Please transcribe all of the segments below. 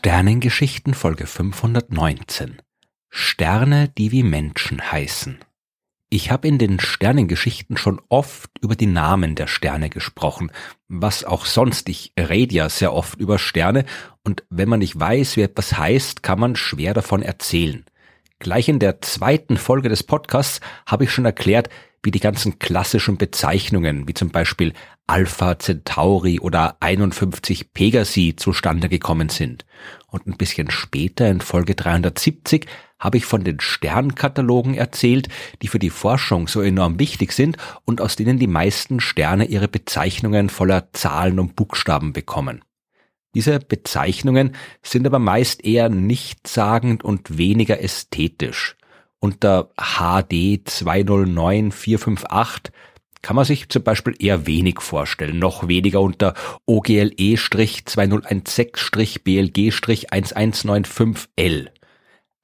Sternengeschichten Folge 519 Sterne, die wie Menschen heißen. Ich habe in den Sternengeschichten schon oft über die Namen der Sterne gesprochen, was auch sonst, ich rede ja sehr oft über Sterne, und wenn man nicht weiß, wie etwas heißt, kann man schwer davon erzählen. Gleich in der zweiten Folge des Podcasts habe ich schon erklärt, wie die ganzen klassischen Bezeichnungen, wie zum Beispiel Alpha Centauri oder 51 Pegasi zustande gekommen sind. Und ein bisschen später in Folge 370 habe ich von den Sternkatalogen erzählt, die für die Forschung so enorm wichtig sind und aus denen die meisten Sterne ihre Bezeichnungen voller Zahlen und Buchstaben bekommen. Diese Bezeichnungen sind aber meist eher nichtssagend und weniger ästhetisch. Unter HD 209458 kann man sich zum Beispiel eher wenig vorstellen, noch weniger unter OGLE-2016-BLG-1195L.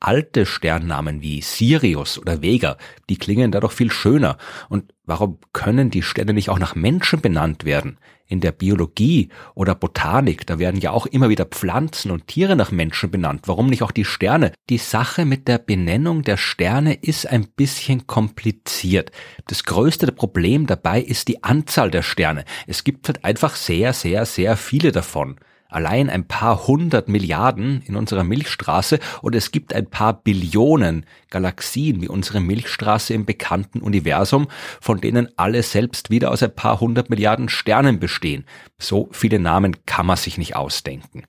Alte Sternnamen wie Sirius oder Vega, die klingen da doch viel schöner. Und warum können die Sterne nicht auch nach Menschen benannt werden? In der Biologie oder Botanik, da werden ja auch immer wieder Pflanzen und Tiere nach Menschen benannt. Warum nicht auch die Sterne? Die Sache mit der Benennung der Sterne ist ein bisschen kompliziert. Das größte Problem dabei ist die Anzahl der Sterne. Es gibt halt einfach sehr, sehr, sehr viele davon allein ein paar hundert Milliarden in unserer Milchstraße und es gibt ein paar Billionen Galaxien wie unsere Milchstraße im bekannten Universum, von denen alle selbst wieder aus ein paar hundert Milliarden Sternen bestehen. So viele Namen kann man sich nicht ausdenken.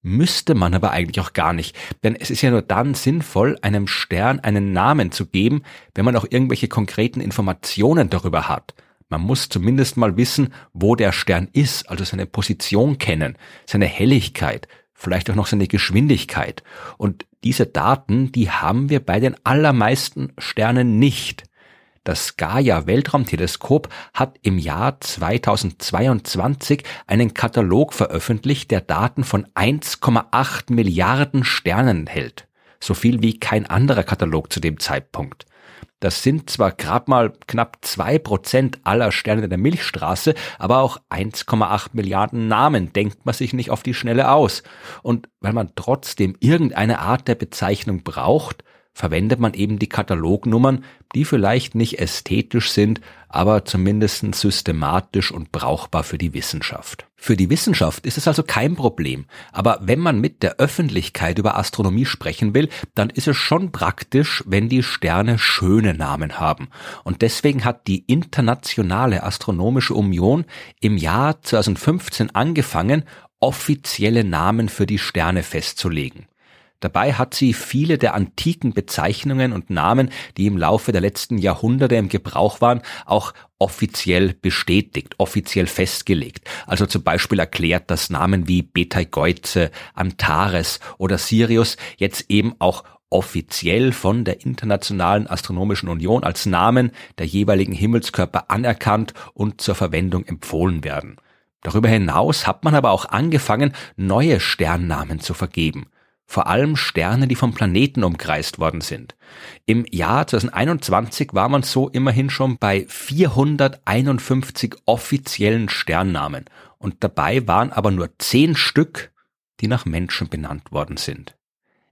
Müsste man aber eigentlich auch gar nicht, denn es ist ja nur dann sinnvoll, einem Stern einen Namen zu geben, wenn man auch irgendwelche konkreten Informationen darüber hat. Man muss zumindest mal wissen, wo der Stern ist, also seine Position kennen, seine Helligkeit, vielleicht auch noch seine Geschwindigkeit. Und diese Daten, die haben wir bei den allermeisten Sternen nicht. Das Gaia Weltraumteleskop hat im Jahr 2022 einen Katalog veröffentlicht, der Daten von 1,8 Milliarden Sternen enthält. So viel wie kein anderer Katalog zu dem Zeitpunkt. Das sind zwar gerade mal knapp zwei Prozent aller Sterne der Milchstraße, aber auch 1,8 Milliarden Namen denkt man sich nicht auf die Schnelle aus. Und weil man trotzdem irgendeine Art der Bezeichnung braucht, verwendet man eben die Katalognummern, die vielleicht nicht ästhetisch sind, aber zumindest systematisch und brauchbar für die Wissenschaft. Für die Wissenschaft ist es also kein Problem, aber wenn man mit der Öffentlichkeit über Astronomie sprechen will, dann ist es schon praktisch, wenn die Sterne schöne Namen haben. Und deswegen hat die Internationale Astronomische Union im Jahr 2015 angefangen, offizielle Namen für die Sterne festzulegen. Dabei hat sie viele der antiken Bezeichnungen und Namen, die im Laufe der letzten Jahrhunderte im Gebrauch waren, auch offiziell bestätigt, offiziell festgelegt. Also zum Beispiel erklärt, dass Namen wie Betelgeuse, Antares oder Sirius jetzt eben auch offiziell von der Internationalen Astronomischen Union als Namen der jeweiligen Himmelskörper anerkannt und zur Verwendung empfohlen werden. Darüber hinaus hat man aber auch angefangen, neue Sternnamen zu vergeben vor allem Sterne, die vom Planeten umkreist worden sind. Im Jahr 2021 war man so immerhin schon bei 451 offiziellen Sternnamen und dabei waren aber nur zehn Stück, die nach Menschen benannt worden sind.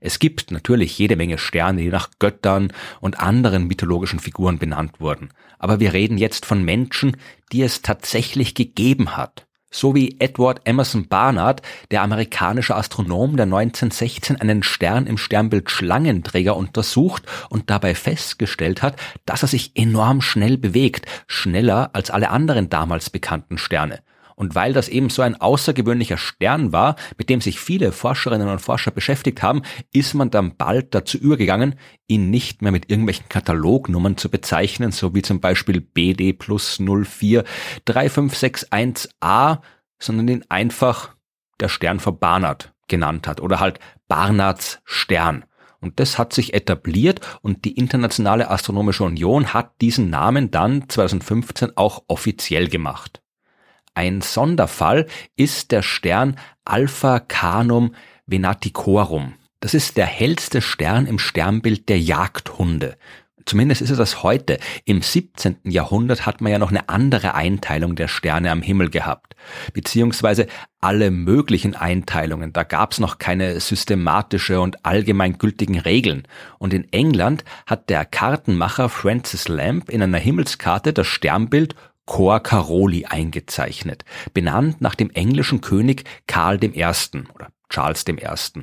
Es gibt natürlich jede Menge Sterne, die nach Göttern und anderen mythologischen Figuren benannt wurden, aber wir reden jetzt von Menschen, die es tatsächlich gegeben hat so wie Edward Emerson Barnard, der amerikanische Astronom, der 1916 einen Stern im Sternbild Schlangenträger untersucht und dabei festgestellt hat, dass er sich enorm schnell bewegt, schneller als alle anderen damals bekannten Sterne. Und weil das eben so ein außergewöhnlicher Stern war, mit dem sich viele Forscherinnen und Forscher beschäftigt haben, ist man dann bald dazu übergegangen, ihn nicht mehr mit irgendwelchen Katalognummern zu bezeichnen, so wie zum Beispiel BD plus 04 3561a, sondern ihn einfach der Stern von Barnard genannt hat oder halt Barnards Stern. Und das hat sich etabliert und die Internationale Astronomische Union hat diesen Namen dann 2015 auch offiziell gemacht. Ein Sonderfall ist der Stern Alpha Canum Venaticorum. Das ist der hellste Stern im Sternbild der Jagdhunde. Zumindest ist es das heute. Im 17. Jahrhundert hat man ja noch eine andere Einteilung der Sterne am Himmel gehabt. Beziehungsweise alle möglichen Einteilungen. Da gab es noch keine systematische und allgemeingültigen Regeln. Und in England hat der Kartenmacher Francis Lamb in einer Himmelskarte das Sternbild Cor Caroli eingezeichnet, benannt nach dem englischen König Karl I. oder Charles I.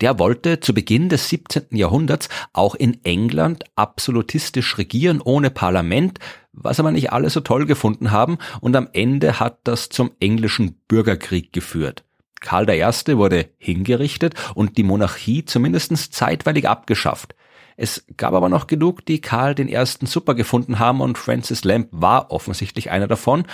Der wollte zu Beginn des 17. Jahrhunderts auch in England absolutistisch regieren ohne Parlament, was aber nicht alle so toll gefunden haben und am Ende hat das zum englischen Bürgerkrieg geführt. Karl I. wurde hingerichtet und die Monarchie zumindest zeitweilig abgeschafft. Es gab aber noch genug, die Karl I. super gefunden haben und Francis Lamb war offensichtlich einer davon,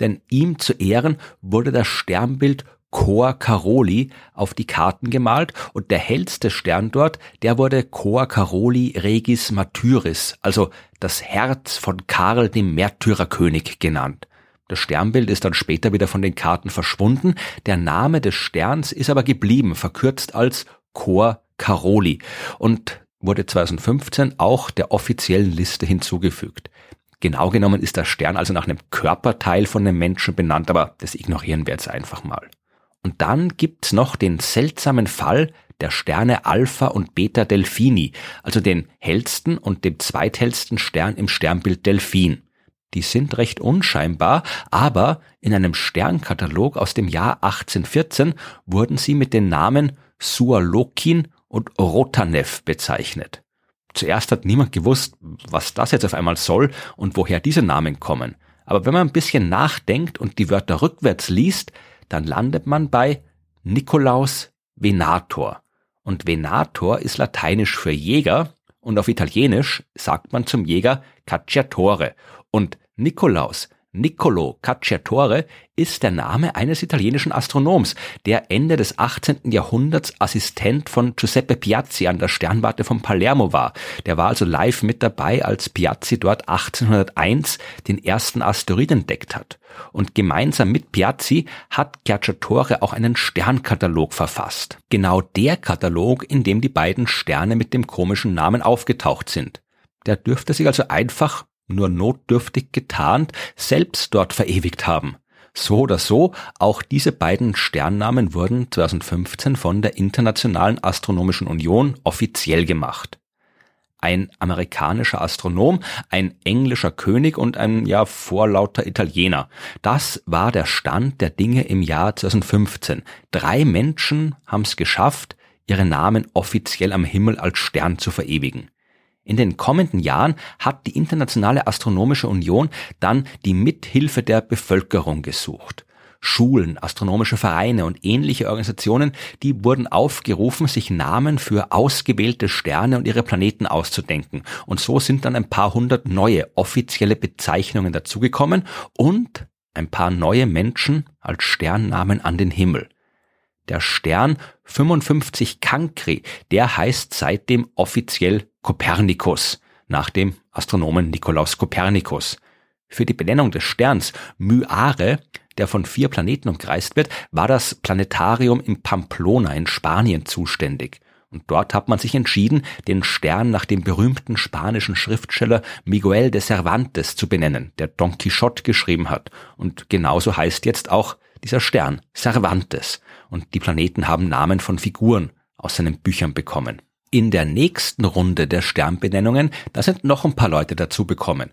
denn ihm zu Ehren wurde das Sternbild Chor Caroli auf die Karten gemalt und der hellste Stern dort, der wurde Chor Caroli Regis Martyris, also das Herz von Karl dem Märtyrerkönig genannt. Das Sternbild ist dann später wieder von den Karten verschwunden, der Name des Sterns ist aber geblieben, verkürzt als Chor Caroli und wurde 2015 auch der offiziellen Liste hinzugefügt. Genau genommen ist der Stern also nach einem Körperteil von einem Menschen benannt, aber das ignorieren wir jetzt einfach mal. Und dann gibt's noch den seltsamen Fall der Sterne Alpha und Beta Delphini, also den hellsten und dem zweithellsten Stern im Sternbild Delphin. Die sind recht unscheinbar, aber in einem Sternkatalog aus dem Jahr 1814 wurden sie mit den Namen Sualokin und Rotanev bezeichnet. Zuerst hat niemand gewusst, was das jetzt auf einmal soll und woher diese Namen kommen. Aber wenn man ein bisschen nachdenkt und die Wörter rückwärts liest, dann landet man bei Nikolaus Venator. Und Venator ist lateinisch für Jäger und auf Italienisch sagt man zum Jäger Cacciatore. Und Nikolaus Niccolo Cacciatore ist der Name eines italienischen Astronoms, der Ende des 18. Jahrhunderts Assistent von Giuseppe Piazzi an der Sternwarte von Palermo war. Der war also live mit dabei, als Piazzi dort 1801 den ersten Asteroid entdeckt hat. Und gemeinsam mit Piazzi hat Cacciatore auch einen Sternkatalog verfasst. Genau der Katalog, in dem die beiden Sterne mit dem komischen Namen aufgetaucht sind. Der dürfte sich also einfach nur notdürftig getarnt, selbst dort verewigt haben. So oder so, auch diese beiden Sternnamen wurden 2015 von der Internationalen Astronomischen Union offiziell gemacht. Ein amerikanischer Astronom, ein englischer König und ein ja vorlauter Italiener. Das war der Stand der Dinge im Jahr 2015. Drei Menschen haben es geschafft, ihre Namen offiziell am Himmel als Stern zu verewigen. In den kommenden Jahren hat die Internationale Astronomische Union dann die Mithilfe der Bevölkerung gesucht. Schulen, astronomische Vereine und ähnliche Organisationen, die wurden aufgerufen, sich Namen für ausgewählte Sterne und ihre Planeten auszudenken. Und so sind dann ein paar hundert neue offizielle Bezeichnungen dazugekommen und ein paar neue Menschen als Sternnamen an den Himmel. Der Stern 55 Cancri, der heißt seitdem offiziell Kopernikus, nach dem Astronomen Nikolaus Kopernikus. Für die Benennung des Sterns Myare, der von vier Planeten umkreist wird, war das Planetarium in Pamplona in Spanien zuständig. Und dort hat man sich entschieden, den Stern nach dem berühmten spanischen Schriftsteller Miguel de Cervantes zu benennen, der Don Quixote geschrieben hat. Und genauso heißt jetzt auch dieser Stern Cervantes. Und die Planeten haben Namen von Figuren aus seinen Büchern bekommen. In der nächsten Runde der Sternbenennungen, da sind noch ein paar Leute dazu bekommen.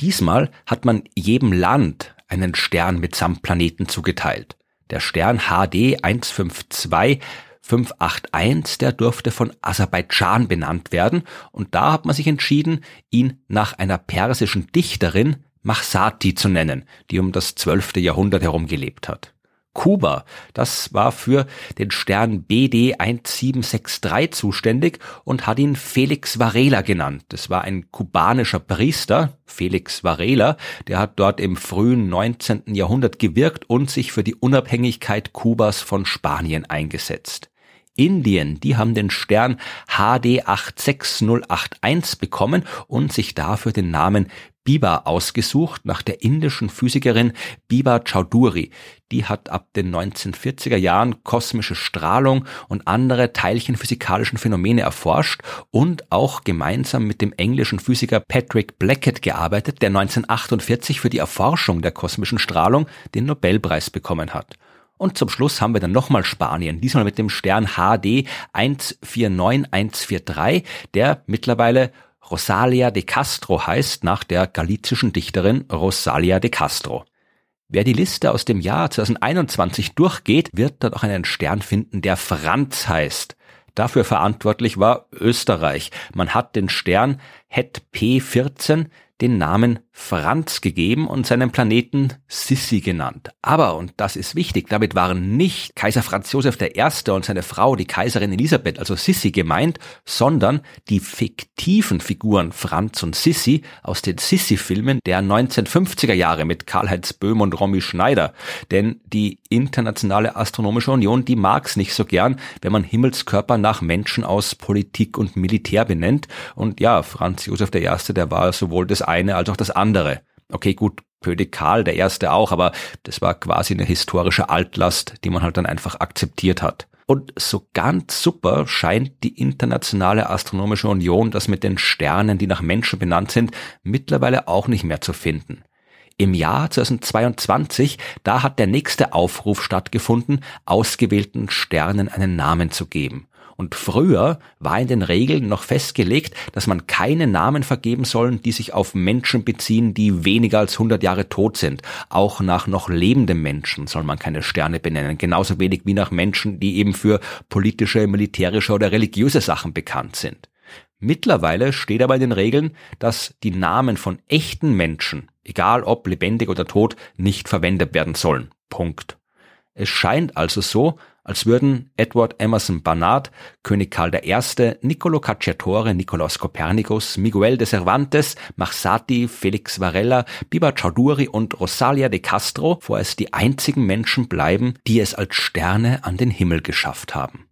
Diesmal hat man jedem Land einen Stern mitsamt Planeten zugeteilt. Der Stern HD 152581, der durfte von Aserbaidschan benannt werden und da hat man sich entschieden, ihn nach einer persischen Dichterin Mahsati zu nennen, die um das 12. Jahrhundert herum gelebt hat. Kuba. Das war für den Stern BD 1763 zuständig und hat ihn Felix Varela genannt. Das war ein kubanischer Priester, Felix Varela, der hat dort im frühen 19. Jahrhundert gewirkt und sich für die Unabhängigkeit Kubas von Spanien eingesetzt. Indien, die haben den Stern HD 86081 bekommen und sich dafür den Namen Biba ausgesucht nach der indischen Physikerin Biba Chaudhuri. Die hat ab den 1940er Jahren kosmische Strahlung und andere teilchenphysikalischen Phänomene erforscht und auch gemeinsam mit dem englischen Physiker Patrick Blackett gearbeitet, der 1948 für die Erforschung der kosmischen Strahlung den Nobelpreis bekommen hat. Und zum Schluss haben wir dann nochmal Spanien, diesmal mit dem Stern HD 149143, der mittlerweile Rosalia de Castro heißt, nach der galizischen Dichterin Rosalia de Castro. Wer die Liste aus dem Jahr 2021 durchgeht, wird dort auch einen Stern finden, der Franz heißt. Dafür verantwortlich war Österreich. Man hat den Stern Het P14 den Namen Franz gegeben und seinen Planeten Sissi genannt. Aber, und das ist wichtig, damit waren nicht Kaiser Franz Josef I. und seine Frau, die Kaiserin Elisabeth, also Sissi gemeint, sondern die fiktiven Figuren Franz und Sissi aus den Sissi-Filmen der 1950er Jahre mit Karl-Heinz Böhm und Romy Schneider. Denn die Internationale Astronomische Union, die mag's nicht so gern, wenn man Himmelskörper nach Menschen aus Politik und Militär benennt. Und ja, Franz Josef I., der war sowohl das eine als auch das andere. Okay, gut, König Karl der Erste auch, aber das war quasi eine historische Altlast, die man halt dann einfach akzeptiert hat. Und so ganz super scheint die Internationale Astronomische Union das mit den Sternen, die nach Menschen benannt sind, mittlerweile auch nicht mehr zu finden. Im Jahr 2022, da hat der nächste Aufruf stattgefunden, ausgewählten Sternen einen Namen zu geben. Und früher war in den Regeln noch festgelegt, dass man keine Namen vergeben sollen, die sich auf Menschen beziehen, die weniger als 100 Jahre tot sind. Auch nach noch lebenden Menschen soll man keine Sterne benennen. Genauso wenig wie nach Menschen, die eben für politische, militärische oder religiöse Sachen bekannt sind. Mittlerweile steht aber in den Regeln, dass die Namen von echten Menschen, egal ob lebendig oder tot, nicht verwendet werden sollen. Punkt. Es scheint also so, als würden Edward Emerson Barnard, König Karl I., Niccolo Cacciatore, Nicolaus Copernicus, Miguel de Cervantes, Marsati, Felix Varela, Biba Chaudhuri und Rosalia de Castro vorerst die einzigen Menschen bleiben, die es als Sterne an den Himmel geschafft haben.